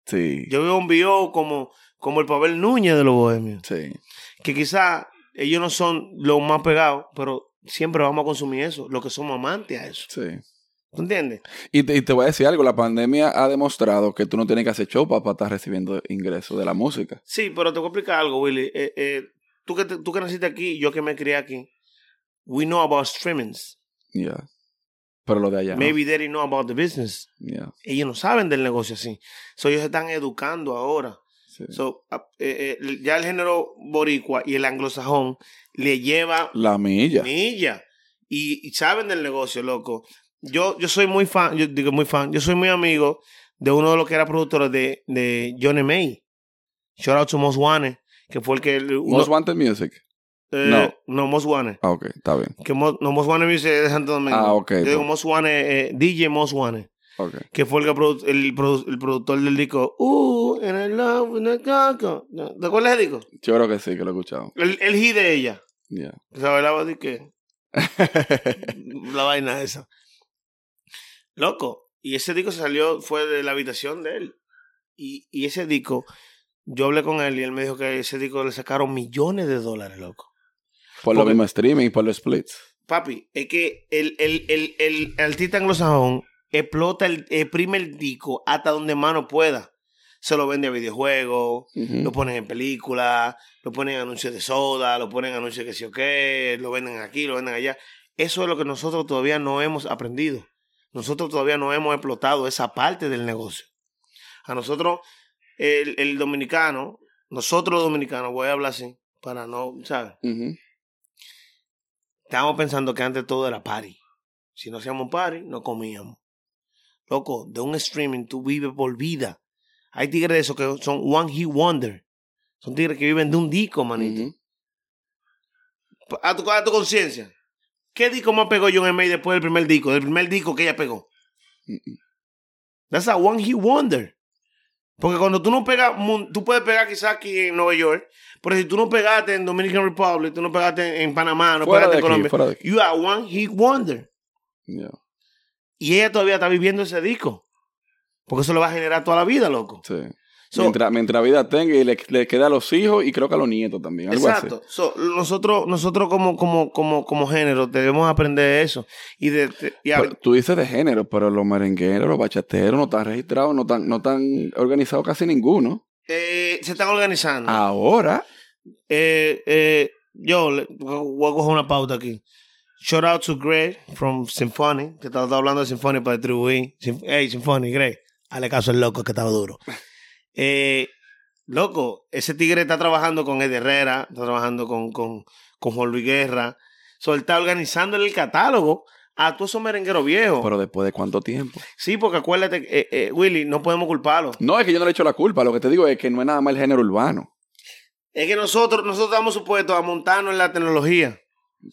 Sí. Yo veo a un Bio como, como el Pavel Núñez de los bohemios. Sí. que quizá ellos no son los más pegados, pero siempre vamos a consumir eso, los que somos amantes a eso. Sí. ¿Tú entiendes? Y te, y te voy a decir algo, la pandemia ha demostrado que tú no tienes que hacer show para, estar recibiendo ingresos de la música. Sí, pero te voy a explicar algo, Willy. Eh, eh, tú, que te- tú que naciste aquí, yo que me crié aquí, we know about streamings. Ya. Pero lo de allá. no. Maybe they didn't know about the business. Ya. Ellos no saben del negocio así. So, ellos se están educando ahora. Sí. So, ah, eh, eh, ya el género boricua y el anglosajón le lleva La milla. Milla. Y, y saben del negocio, loco. Yo, yo soy muy fan, yo digo muy fan, yo soy muy amigo de uno de los que era productores de, de Johnny May. Shout out to Mos Wane, que fue el que... uno- Most Wanted Music. eh, no. No, Mos Wane. Ah, ok, está bien. Que Mos- no, Mos Wane Music es de Santo Domingo. Ah, ok, Yo digo no. Mos Wane, eh, DJ Mos Wane, Ok. que fue el, que produ- el, produ- el productor del disco Uh, in the love, in coco. ¿Te acuerdas del disco? Yo creo que sí, que lo he escuchado. El, el hit de ella. Ya. Que se bailaba de que... la vaina esa. Loco. Y ese disco salió, fue de la habitación de él. Y, y ese disco, yo hablé con él y él me dijo que ese disco le sacaron millones de dólares, loco. por lo mismo streaming, por los splits. Papi, es que el, el, el, el, el artista anglosajón explota, el, exprime el disco hasta donde mano pueda. Se lo vende a videojuegos, lo ponen en películas, lo ponen en anuncios de soda, lo ponen en anuncios de que sí o qué, lo venden aquí, lo venden allá. Eso es lo que nosotros todavía no hemos aprendido. Nosotros todavía no hemos explotado esa parte del negocio. A nosotros, el, el dominicano, nosotros los dominicanos, voy a hablar así, para no, ¿sabes? Estábamos pensando que antes todo era party. Si no hacíamos party, no comíamos. Loco, de un streaming tú vives por vida. Hay tigres de esos que son one hit wonder. Son tigres que viven de un disco, manito. Ujú. A tu, a tu conciencia. ¿Qué disco más pegó John M. después del primer disco? Del primer disco que ella pegó. That's a one hit wonder. Porque cuando tú no pegas, tú puedes pegar quizás aquí en Nueva York, pero si tú no pegaste en Dominican Republic, tú no pegaste en Panamá, no Fuera pegaste en Colombia, you are one hit wonder. Ya. Y ella todavía está viviendo ese disco. Porque eso le va a generar toda la vida, loco. Sí. So- mientras, mientras vida tenga y le, le queda a los hijos y creo que a los nietos también. Algo Exacto. So, nosotros, nosotros como, como, como, como género debemos aprender eso. Y de, de- y Pero tú dices de género, pero los merengueros, los bachateros no están registrados, no están, no están organizados casi ninguno. eh, se están organizando. Ah. Ahora. Eh, eh, yo le- voy a coger una pauta aquí. Shout out to Greg from Symphony, que estaba hablando de Symphony para distribuir. Hey, Symphony, Greg, hazle caso al loco que estaba duro. Eh, loco, ese tigre está trabajando con Eddie Herrera, está trabajando con, con, con Juan Luis Guerra. So, él está organizando el catálogo a todos esos merengueros viejos. Pero después de cuánto tiempo. sí, porque acuérdate, eh, eh, Willy, no podemos culparlo. No, es que yo no le echo la culpa. Lo que te digo es que no es nada más el género urbano. Es que nosotros, nosotros estamos supuestos a montarnos en la tecnología,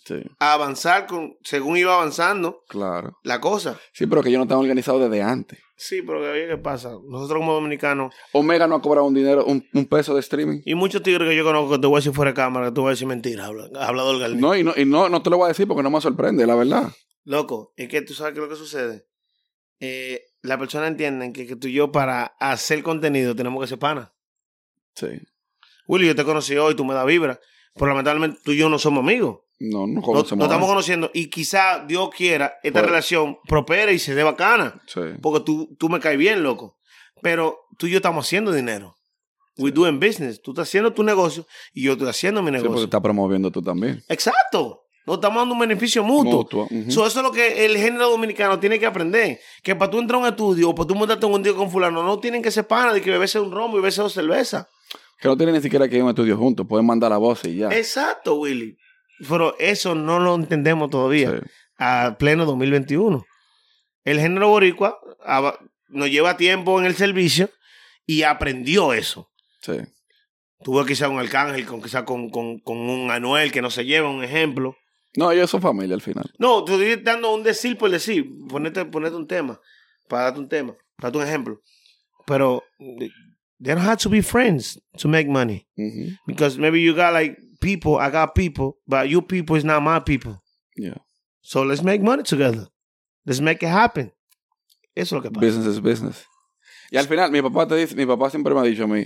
Sí, a avanzar con, según iba avanzando claro. la cosa. Sí, pero que ellos no están organizados desde antes. Sí, pero oye, ¿qué pasa? Nosotros como dominicanos, Omega no ha cobrado un dinero, un, un peso de streaming. y muchos tigres que yo conozco, que te voy a decir fuera de cámara, que tú vas a decir mentira, habla, hablador galín. No, y no, y no, no te lo voy a decir porque no me sorprende, la verdad. Loco, es que tú sabes qué es lo que sucede. Eh, las personas entienden que, que tú y yo para hacer contenido tenemos que ser panas. Sí. Willy, yo te conocí hoy, tú me das vibra, pero lamentablemente tú y yo no somos amigos. No, no No, nos estamos conociendo y quizá Dios quiera esta Pues- relación prospere y se dé bacana. Sí. Porque tú, tú me caes bien, loco. Pero tú y yo estamos haciendo dinero. We doing business. Tú estás haciendo tu negocio y yo estoy haciendo mi Sí, negocio. porque está promoviendo tú también. Exacto. Nos estamos dando un beneficio mutuo. Mutuo, ujú. So, eso es lo que el género dominicano tiene que aprender. Que para tú entrar a un estudio o para tú montarte un día con fulano, no tienen que ser pana de que beberse un romo y beberse dos cervezas. Que no tienen ni siquiera que ir a un estudio juntos. Pueden mandar la voz y ya. Exacto, Willy. Pero eso no lo entendemos todavía. Sí. A pleno 2021. El género boricua aba- nos lleva tiempo en el servicio y aprendió eso. Sí. Tuvo quizá un arcángel, con, quizá con, con, con un Anuel que no se lleva, un ejemplo. No, ellos son familia al final. No, te estoy dando un decir por decir. Ponete, ponete un tema. Para darte un tema. Para darte un ejemplo. Pero they don't have to be friends to make money. Because maybe you got like people, I got people, but you people is not my people. Yeah. So let's make money together. Let's make it happen. Eso es lo que pasa. Business is business. Y al final, mi papá te dice, mi papá siempre me ha dicho a mí,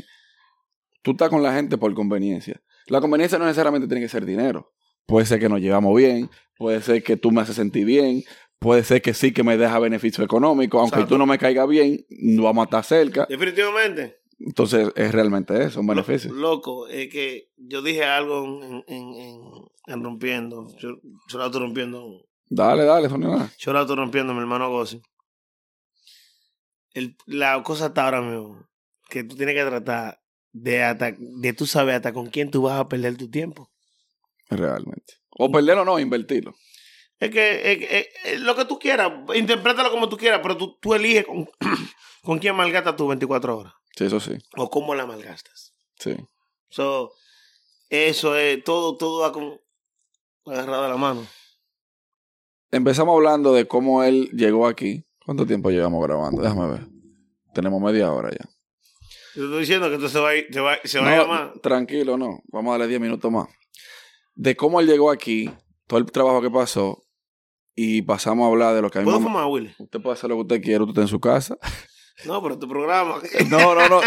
tú estás con la gente por conveniencia. La conveniencia no necesariamente tiene que ser dinero. Puede ser que nos llevamos bien, puede ser que tú me haces sentir bien, puede ser que sí que me deja beneficio económico, aunque Exacto. tú no me caigas bien, no vamos a estar cerca. Definitivamente. Entonces es realmente eso, un beneficio. Loco, es que yo dije algo en, en, en, en rompiendo. Yo, yo la estoy rompiendo. Dale, dale, nada. Yo la estoy rompiendo, mi hermano Gossi. El, la cosa está ahora mismo que tú tienes que tratar de hasta, de tú sabes hasta con quién tú vas a perder tu tiempo. Realmente. O perderlo o no, invertirlo. Es que es que- es- es lo que tú quieras, interprétalo como tú quieras, pero tú, tú eliges con, con quién malgastas tus 24 horas Sí, eso sí. o cómo la malgastas. Sí. So, eso es, todo, todo va con agarrado de la mano. Empezamos hablando de cómo él llegó aquí. ¿Cuánto tiempo llevamos grabando? Déjame ver. Tenemos media hora ya. Yo te estoy diciendo que esto se va, a ir- se va, se va a llamar. Tranquilo, no. Vamos a darle 10 minutos más. De cómo él llegó aquí, todo el trabajo que pasó, y pasamos a hablar de lo que a mí ¿Puedo fumar, Willy? Usted puede hacer lo que usted quiera, usted está en su casa. No, pero tu programa. No, no, no.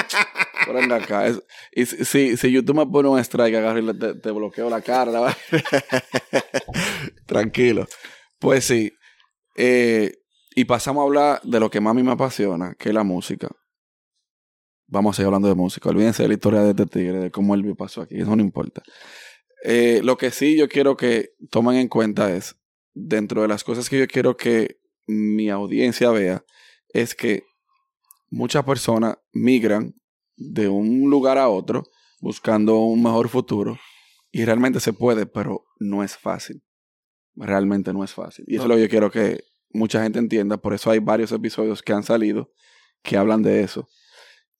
Pero venga acá. Si, si, YouTube me pone un strike, agarro y te, bloqueo la cara. Tranquilo. Pues sí. eh, y pasamos a hablar de lo que más a mí me apasiona, que es la música. Vamos a seguir hablando de música. Olvídense de la historia de este tigre, de cómo él pasó aquí. Eso no importa. Eh, lo que sí yo quiero que tomen en cuenta es, dentro de las cosas que yo quiero que mi audiencia vea, es que muchas personas migran de un lugar a otro buscando un mejor futuro y realmente se puede, pero no es fácil. Realmente no es fácil. Y eso No. es lo que yo quiero que mucha gente entienda. Por eso hay varios episodios que han salido que hablan de eso.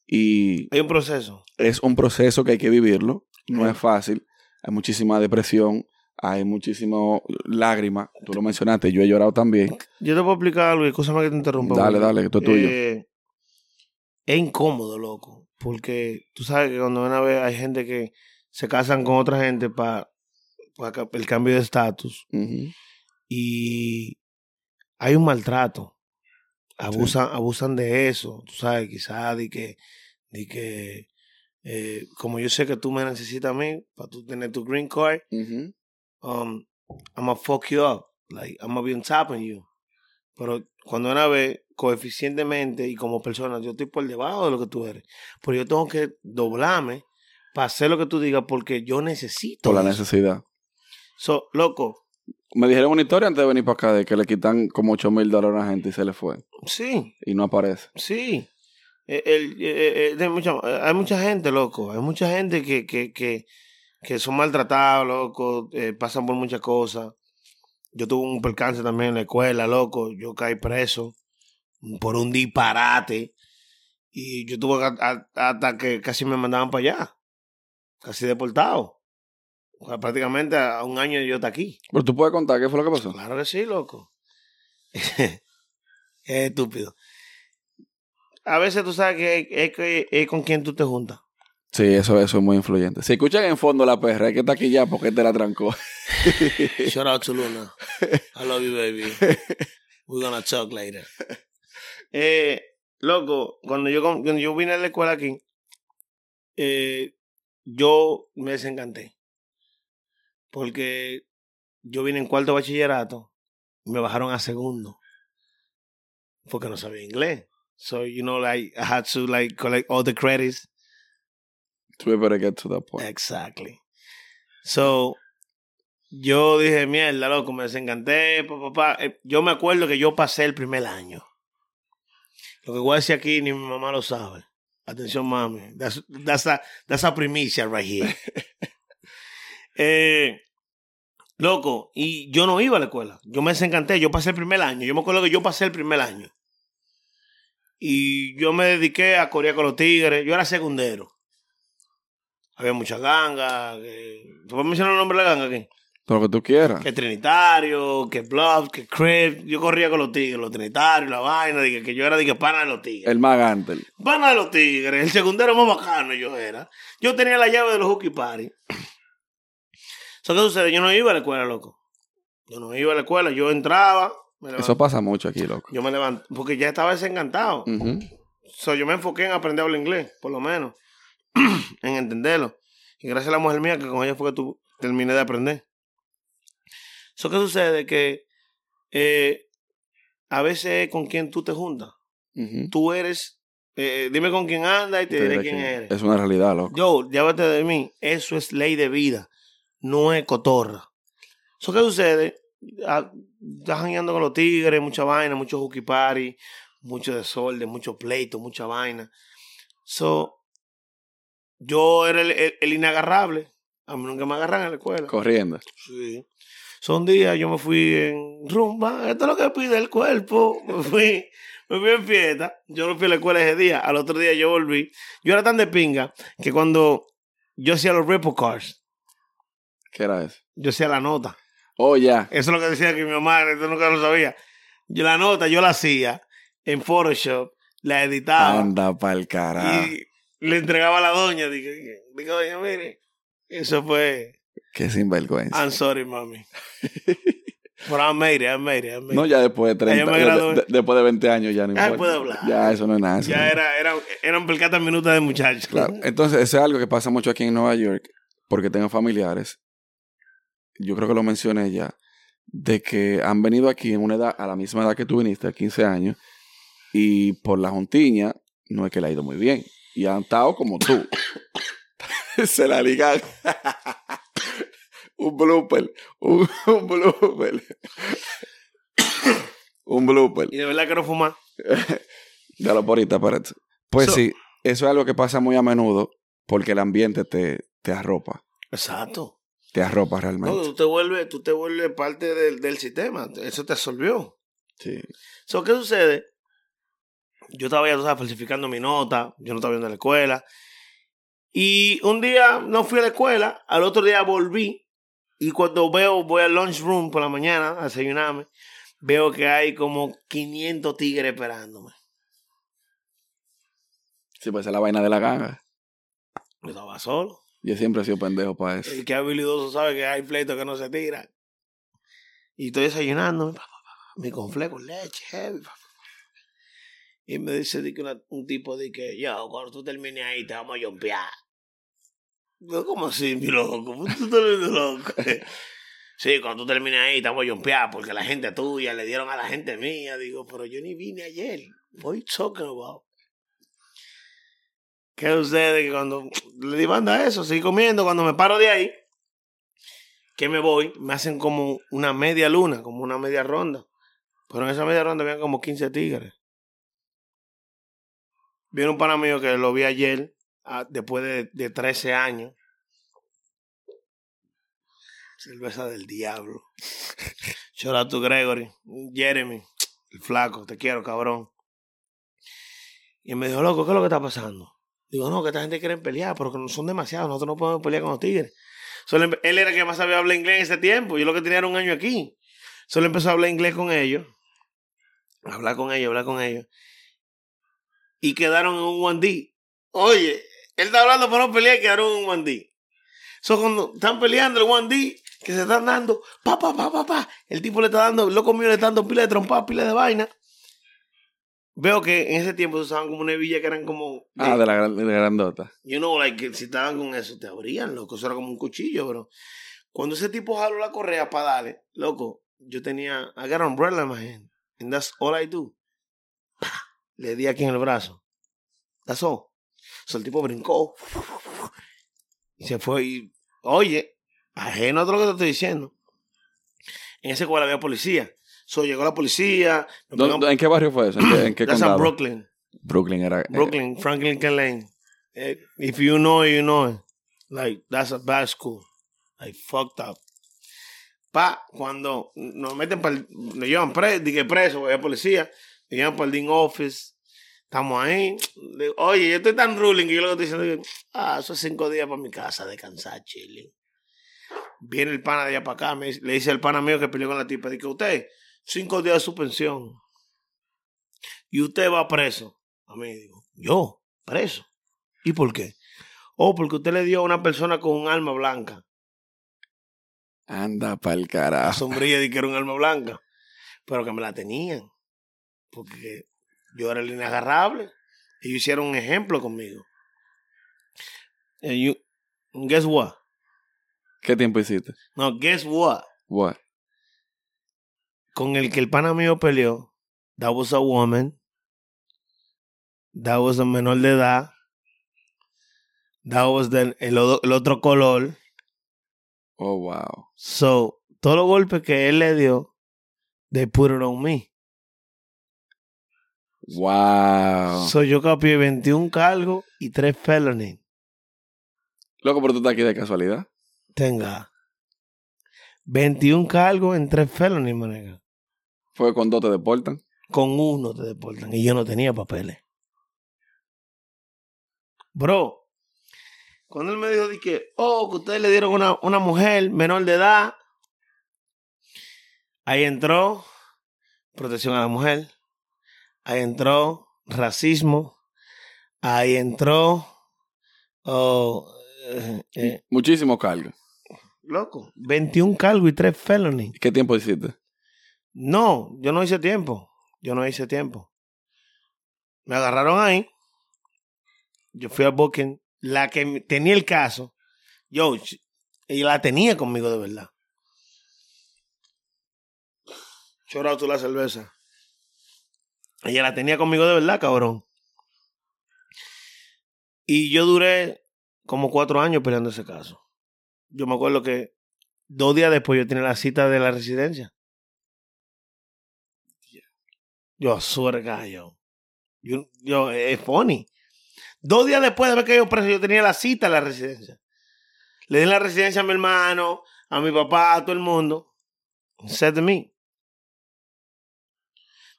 Y Hay un proceso. es un proceso que hay que vivirlo. No es fácil. Hay muchísima depresión. Hay muchísimo lágrima. Tú lo mencionaste. Yo he llorado también. Yo te puedo explicar algo más que te interrumpa. Dale, dale, que esto es tuyo. Es incómodo, loco. Porque tú sabes que cuando ven a ver hay gente que se casan con otra gente para el cambio de estatus. Y hay un maltrato. Abusan, abusan de eso. Tú sabes, quizás de que, de que eh, como yo sé que tú me necesitas a mí para tú tener tu green card, um, I'm gonna fuck you up. Like, I'm gonna be on top of you. Pero cuando una vez, coeficientemente y como persona, yo estoy por debajo de lo que tú eres. Pero yo tengo que doblarme para hacer lo que tú digas porque yo necesito. Por la eso. necesidad. So, loco, Me dijeron una historia antes de venir para acá de que le quitan como 8 mil dólares a una gente y se le fue. sí. Y no aparece. Sí. Eh, el- eh, eh, mucha- hay mucha gente, loco. Hay mucha gente que, que, que, que son maltratados, loco. eh, pasan por muchas cosas. Yo tuve un percance también en la escuela, loco. Yo caí preso por un disparate. Y yo tuve que- a- hasta que casi me mandaban para allá. Casi deportado. O sea, prácticamente a un año yo está aquí. Pero tú puedes contar qué fue lo que pasó. Claro que sí, loco. es estúpido. A veces tú sabes que es, que es con quien tú te juntas. Sí, eso, eso es muy influyente. Si escuchan en fondo la perra, es que está aquí ya porque te la trancó. Shout out to Luna. I love you, baby. We're gonna talk later. Eh, loco, cuando yo, cuando yo vine a la escuela aquí, eh, yo me desencanté. Porque yo vine en cuarto bachillerato y me bajaron a segundo. Porque no sabía inglés. So, you know, like, I had to, like, collect all the credits. We better get to that point. Exactly. So, yo dije, mierda, loco, me desencanté, papá. Yo me acuerdo que yo pasé el primer año. Lo que voy a decir aquí ni mi mamá lo sabe. Atención, mami. That's, that's, a, that's a primicia right here. eh, loco, y yo no iba a la escuela. Yo me desencanté. Yo pasé el primer año. Yo me acuerdo que yo pasé el primer año. Y yo me dediqué a corear con los tigres. Yo era segundero. Había muchas gangas. Que... ¿Te puedes mencionar el nombre de la ganga aquí? Lo que tú quieras. Que Trinitario, que Bluff, que Crib. Yo corría con los tigres, los Trinitarios, la vaina. Dije, que yo era dije, pana de los tigres. El más gantel. Pana de los tigres. El segundero más bacano yo era. Yo tenía la llave de los hooky party. ¿Sabes qué sucede? Yo no iba a la escuela, loco. Yo no iba a la escuela. Yo entraba. Eso pasa mucho aquí, loco. Yo me levanté. Porque ya estaba desencantado. Uh -huh. so, yo me enfoqué en aprender a hablar inglés, por lo menos. en entenderlo. Y gracias a la mujer mía, que con ella fue que tú terminé de aprender. ¿Eso qué sucede? Que eh, a veces con quien tú te juntas, Uh -huh. tú eres, eh, dime con quién anda y te, Te diré diré quién eres. Es una realidad, loco. Yo, llévate de mí, eso es ley de vida, no es cotorra. ¿Eso qué sucede? Estás jangueando con los tigres, mucha vaina, mucho hooky party, mucho desorden, mucho pleito, mucha vaina. So, yo era el, el- el inagarrable. A mí nunca me agarran en la escuela. Corriendo. Sí. Son días yo me fui en rumba, esto es lo que pide el cuerpo. Me fui, me fui en fiesta. Yo no fui a la escuela ese día. Al otro día yo volví. Yo era tan de pinga que cuando yo hacía los report cards, ¿Qué era eso? yo hacía la nota. Oh, ya. Eso es lo que decía que mi mamá, esto nunca lo sabía. Yo la nota yo la hacía en Photoshop, la editaba Anda pa'l carajo. y le entregaba a la doña. Dije, dije, doña, mire, eso fue. Qué sinvergüenza. I'm sorry, mami. But I made it, I made it, I made it. No, ya después de 30, Ya de- de- después de 20 años ya no Ah, importa. puedo hablar. Ya, eso no es nada. no Ya era, era, eran percatas minutos de muchachos. Claro. Entonces, eso es algo que pasa mucho aquí en Nueva York, porque tengo familiares, yo creo que lo mencioné ya, de que han venido aquí en una edad, a la misma edad que tú viniste, a 15 años, y por la juntiña, no es que le ha ido muy bien. Y han estado como tú. Se la ligan. Un blooper. Un, un blooper. un blooper. Y de verdad quiero fumar. Dalo por ahorita, espérate. Pues So- sí, eso es algo que pasa muy a menudo porque el ambiente te, te arropa. Exacto. Te arropa No, realmente. tú te vuelves, tú te vuelves parte del, del sistema. Eso te absorbió. Sí. So, ¿Qué sucede? Yo estaba ya, tú sabes, falsificando mi nota. Yo no estaba viendo la escuela. Y un día no fui a la escuela. Al otro día volví. Y cuando veo, voy al lunch room por la mañana a desayunarme. Veo que hay como 500 tigres esperándome. Sí, pues es la vaina de la ganga. Yo estaba solo. Yo siempre he sido pendejo para eso. El que es habilidoso sabe que hay pleitos que no se tiran. Y estoy desayunando, mi confle con leche, heavy. Y me dice di que un tipo de que, yo, cuando tú termines ahí te vamos a jumpear. Yo, ¿cómo así, mi loco? ¿Cómo tú estás loco? sí, cuando tú termines ahí te vamos a jumpear porque la gente tuya le dieron a la gente mía. Digo, pero yo ni vine ayer. You talking about? ¿Qué sucede? Que cuando le di banda a eso, seguí comiendo, cuando me paro de ahí, que me voy, me hacen como una media luna, como una media ronda. Pero en esa media ronda habían como 15 tigres. Viene un pana mío que lo vi ayer, después de, de 13 años. Cerveza del diablo. Out to Gregory, Jeremy, el flaco, te quiero, cabrón. Y me dijo, loco, ¿qué es lo que está pasando? Digo, no, que esta gente quiere pelear, pero que no son demasiados, nosotros no podemos pelear con los tigres. Solo él era el que más sabía hablar inglés en ese tiempo, yo lo que tenía era un año aquí. Solo empezó a hablar inglés con ellos, hablar con ellos, hablar con ellos. Y quedaron en un 1D. Oye, él está hablando para no pelear y quedaron en un 1D. So, cuando están peleando el 1D, que se están dando, pa, pa, pa, pa, pa, el tipo le está dando, el loco mío le está dando pila de trompa, pila de vaina. Veo que en ese tiempo se usaban como una hebilla que eran como... de- Ah, de la, gran- de la grandota. You know, like, si estaban con eso, te abrían, loco. Eso era como un cuchillo, bro. Cuando ese tipo jaló la correa para darle, loco, yo tenía, I got an umbrella in my hand. And that's all I do. Le di aquí en el brazo. That's all. El tipo brincó. Y se fue y, oye, ajeno a todo lo que te estoy diciendo. En esa escuela había policía. So, llegó la policía. nos ¿Dónde- pegamos- ¿En qué barrio fue eso? ¿En qué, en qué condado? Brooklyn. Brooklyn era. eh, Brooklyn, Franklin Lane. Eh, if you know it, you know it. Like, that's a bad school. Like, fucked up. Pa, cuando nos meten para nos llevan preso, dije preso, voy a policía, nos llevan para el DIN office, estamos ahí. Digo, Oye, yo estoy tan ruling que yo lo que estoy diciendo es, ah, esos cinco días para mi casa, descansar, chilling. Viene el pana de allá para acá, me le dice al pana mío que peleó con la tipa, dice, usted, cinco días de suspensión. Y usted va preso. A mí digo, yo, preso. ¿Y por qué? Oh, porque usted le dio a una persona con un arma blanca. Anda pa'l La carajo. sombrilla de que era un arma blanca. Pero que me la tenían. Porque yo era el inagarrable. Ellos hicieron un ejemplo conmigo. And you, guess what? ¿Qué tiempo hiciste? No, guess what? What? Con el que el pana mío peleó, that was a woman. That was a menor de edad. That was del- el, el otro color. Oh, wow. So, todos los golpes que él le dio, they put it on me. Wow. So, yo copié 21 cargos y 3 felonies. Loco, pero tú estás aquí de casualidad. Tenga. 21 cargos en 3 felonies, manega. Fue con dos te deportan. Con uno te deportan. Y yo no tenía papeles. Bro, cuando él me dijo de que, oh, que ustedes le dieron una, una mujer menor de edad, ahí entró protección a la mujer, ahí entró racismo, ahí entró, oh, eh, eh, Muchísimos cargos. loco, 21 cargos y 3 felonies. ¿Qué tiempo hiciste? No, yo no hice tiempo. Yo no hice tiempo. Me agarraron ahí. Yo fui al booking. La que tenía el caso, yo, ella la tenía conmigo de verdad. Chorado tú la cerveza. Ella la tenía conmigo de verdad, cabrón. Y yo duré como cuatro años peleando ese caso. Yo me acuerdo que dos días después yo tenía la cita de la residencia. Yo, God, yo. Yo, es funny. Dos días después de que yo preso, yo tenía la cita en la residencia. Le di la residencia a mi hermano, a mi papá, a todo el mundo. Said to me.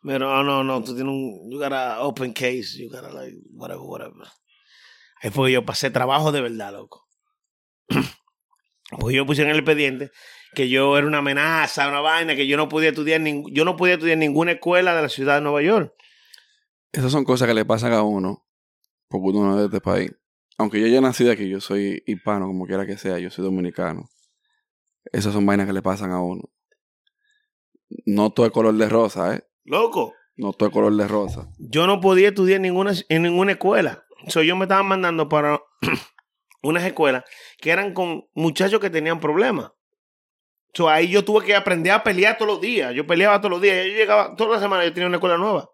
Pero, oh, no, no, tú tienes un, you got a open case, you got like, whatever, whatever. Ahí fue que yo pasé trabajo de verdad, loco. Porque yo puse en el expediente que yo era una amenaza, una vaina, que yo no podía estudiar, yo no podía estudiar en ninguna escuela de la ciudad de Nueva York. Esas son cosas que le pasan a uno porque uno no es de este país. Aunque yo ya nací de aquí, yo soy hispano, como quiera que sea, yo soy dominicano. Esas son vainas que le pasan a uno. No todo es color de rosa, ¿eh? Loco, No todo es color de rosa. yo no podía estudiar en ninguna, en ninguna escuela. So, yo me estaban mandando para unas escuelas que eran con muchachos que tenían problemas. So, ahí yo tuve que aprender a pelear todos los días. Yo peleaba todos los días. Yo llegaba todas las semanas, yo tenía una escuela nueva.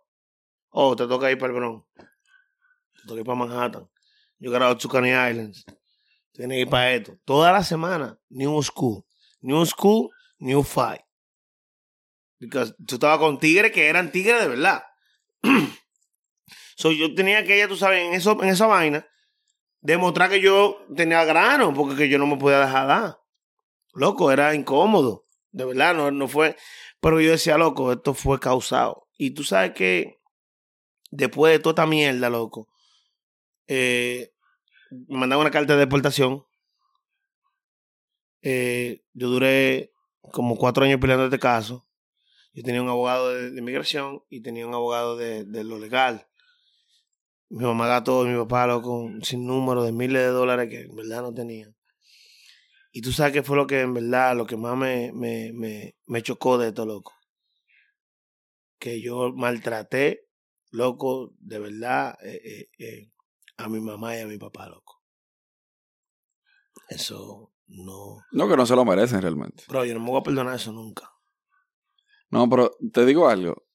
Oh, te toca ir para el Bronx. Te toca ir para Manhattan. Yo to Coney Islands. Tienes que ir para esto. Toda la semana, new school. New school, new fight. Porque tú estabas con tigres que eran tigres de verdad. so, yo tenía que, ya tú sabes, en, eso, en esa vaina, demostrar que yo tenía grano, porque que yo no me podía dejar dar. Loco, era incómodo. De verdad, no, no fue. Pero yo decía, loco, esto fue causado. Y tú sabes que después de toda esta mierda, loco, eh, me mandaron una carta de deportación. Eh, yo duré como cuatro años peleando este caso. Yo tenía un abogado de, de inmigración y tenía un abogado de, de lo legal. Mi mamá gastó y mi papá loco sin número de miles de dólares que en verdad no tenían. Y tú sabes qué fue lo que en verdad, lo que más me, me, me, me chocó de esto, loco. Que yo maltraté, loco, de verdad, eh, eh, eh, a mi mamá y a mi papá, loco. Eso no. No, que no se lo merecen realmente. Bro, yo no me voy a perdonar eso nunca. No, pero te digo algo.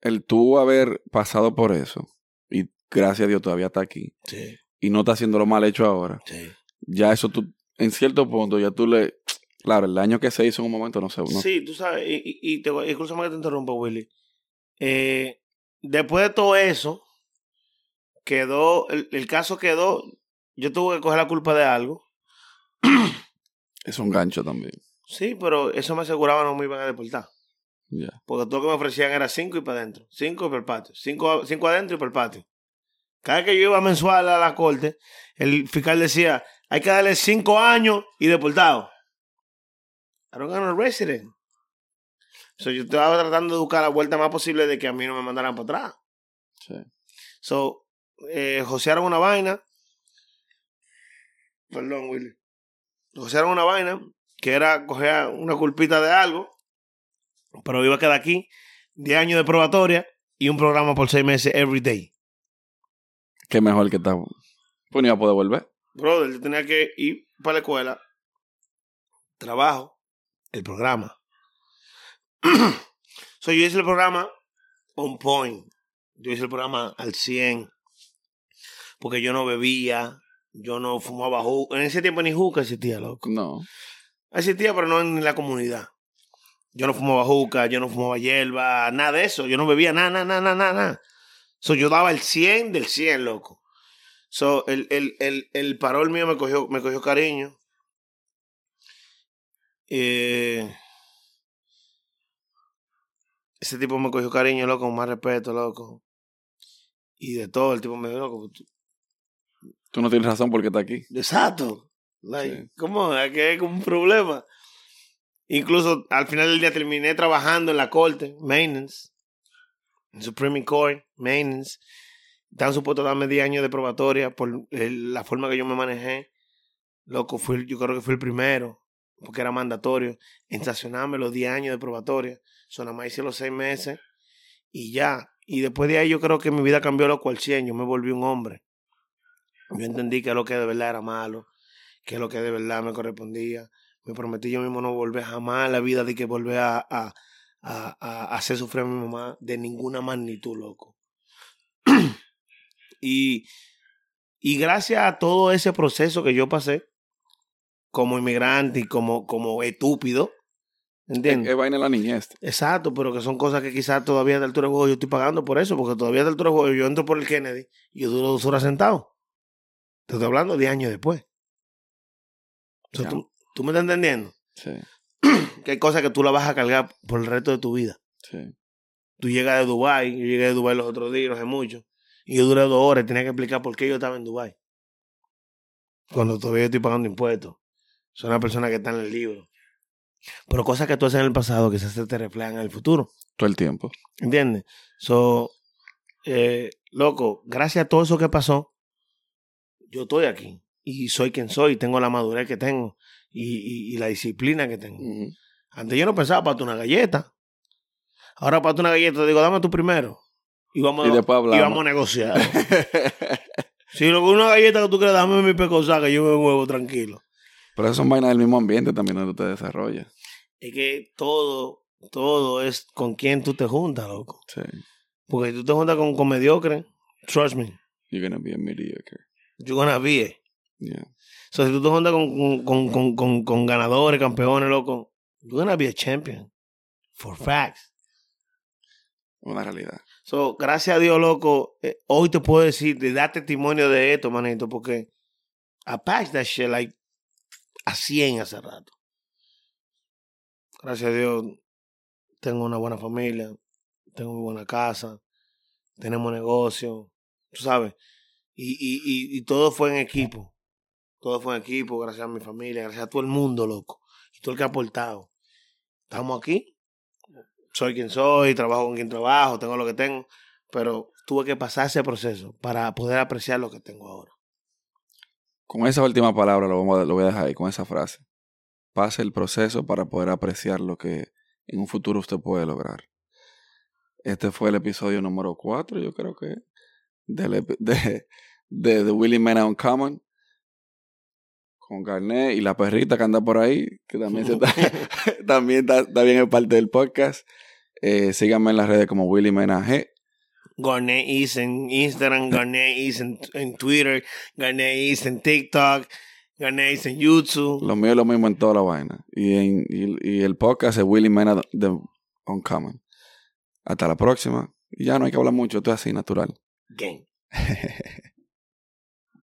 El tú haber pasado por eso, y gracias a Dios todavía está aquí, Sí, y no está haciendo lo mal hecho ahora, sí. ya eso tú, en cierto punto, ya tú le, claro, el daño que se hizo en un momento no sé, no, Sí, tú sabes, y, y, te, incluso que te interrumpa, Willy. Eh, después de todo eso, quedó, el, el caso quedó, yo tuve que coger la culpa de algo. es un gancho también. Sí, pero eso me aseguraba no me iban a deportar. Porque todo lo que me ofrecían era cinco y para adentro. Cinco y para el patio. Cinco, cinco adentro y para el patio. Cada vez que yo iba mensual a la corte, el fiscal decía, hay que darle cinco años y deportado. I don't no resident. So, yo estaba tratando de buscar la vuelta más posible de que a mí no me mandaran para atrás. Sí. So, eh, josearon una vaina. Perdón, Willy. Josearon una vaina que era coger una culpita de algo, pero iba a quedar aquí 10 años de probatoria y un programa por 6 meses every day. Qué mejor que estaba. Pues no iba a poder volver. Brother, yo tenía que ir para la escuela, trabajo, el programa. so, yo hice el programa on point. Yo hice el programa al 100. Porque yo no bebía, yo no fumaba juca. En ese tiempo ni juca existía, loco. No. Existía, pero no en la comunidad. Yo no fumaba juca, yo no fumaba hierba, nada de eso. Yo no bebía nada, nada, nada, nada, nada. So, yo daba el 100 del 100, loco. So, el, el, el, el parol mío me cogió, me cogió cariño. Eh, ese tipo me cogió cariño, loco, con más respeto, loco. Y de todo, el tipo me dijo, loco, tú- Tú no tienes razón porque está aquí. Exacto. Like, Sí. ¿Cómo? Aquí hay como un problema. Incluso al final del día terminé trabajando en la corte, maintenance, en Supreme Court, maintenance. Están supuestos a darme 10 años de probatoria por la forma que yo me manejé. Loco, fui, yo creo que fui el primero, porque era mandatorio, en estacionarme los 10 años de probatoria. So, nada más hice los 6 meses y ya. Y después de ahí yo creo que mi vida cambió loco al 100. Yo me volví un hombre. Yo entendí que lo que de verdad era malo, que lo que de verdad me correspondía. Me prometí yo mismo no volver jamás a la vida de que volver a, a, a, a hacer sufrir a mi mamá de ninguna magnitud, loco. y, y gracias a todo ese proceso que yo pasé como inmigrante y como, como estúpido, Es, ¿entiendes? es vaina de la niñez. Exacto, pero que son cosas que quizás todavía de altura de juego yo estoy pagando por eso, porque todavía de altura de juego yo entro por el Kennedy y yo duro dos horas sentado. Te estoy hablando de años después. O sea, tú, tú me estás entendiendo Sí, que hay cosas que tú la vas a cargar por el resto de tu vida. sí. Tú llegas de Dubai, yo llegué de Dubai los otros días, no sé mucho, y yo duré dos horas y tenía que explicar por qué yo estaba en Dubai. Cuando todavía estoy pagando impuestos. Soy una persona que está en el libro. Pero cosas que tú haces en el pasado quizás se te reflejan en el futuro. Todo el tiempo. ¿Entiendes? So, eh, loco, gracias a todo eso que pasó, yo estoy aquí. Y soy quien soy, tengo la madurez que tengo y, y- y la disciplina que tengo. Antes yo no pensaba para una galleta. Ahora para una galleta te digo, dame tú primero. Y vamos, Y después y vamos a negociar. si lo una galleta que tú quieres, dame mi pecosa que yo me huevo tranquilo. Pero eso son vainas del mismo ambiente también donde te desarrollas. Es que todo, todo es con quién tú te juntas, loco. Sí. Porque si tú te juntas con, con mediocre, trust me, You're gonna be a mediocre. you're gonna be Yeah. So, si tú te juntas con, con, con, con, con, ganadores, campeones, loco, you're gonna be a champion. For facts. Una realidad. So, gracias a Dios, loco, eh, hoy te puedo decir, de dar testimonio de esto, manito, porque I passed that shit like a 100 hace rato. Gracias a Dios, tengo una buena familia, tengo una buena casa, tenemos negocio, tú sabes, y, y, y, y todo fue en equipo. Todo fue en equipo, gracias a mi familia, gracias a todo el mundo, loco, todo el que ha aportado. Estamos aquí, soy quien soy, trabajo con quien trabajo, tengo lo que tengo, pero tuve que pasar ese proceso para poder apreciar lo que tengo ahora. Con esa última palabra lo, vamos lo voy a dejar ahí, con esa frase. Pase el proceso para poder apreciar lo que en un futuro usted puede lograr. Este fue el episodio número 4, yo creo que, de, de The Willie Man Uncommon. Con Garnet y la perrita que anda por ahí, que también, se está, también está, está bien en parte del podcast. Eh, síganme en las redes como Willie Mena G. Garnet East en Instagram, Garnet East en, en Twitter, Garnet East en TikTok. Ganéis en YouTube. Lo mío es lo mismo en toda la vaina. Y, en, y, y el podcast es Willy Mena de Uncommon. Hasta la próxima. Y ya no hay que hablar mucho, esto es así, natural. Game.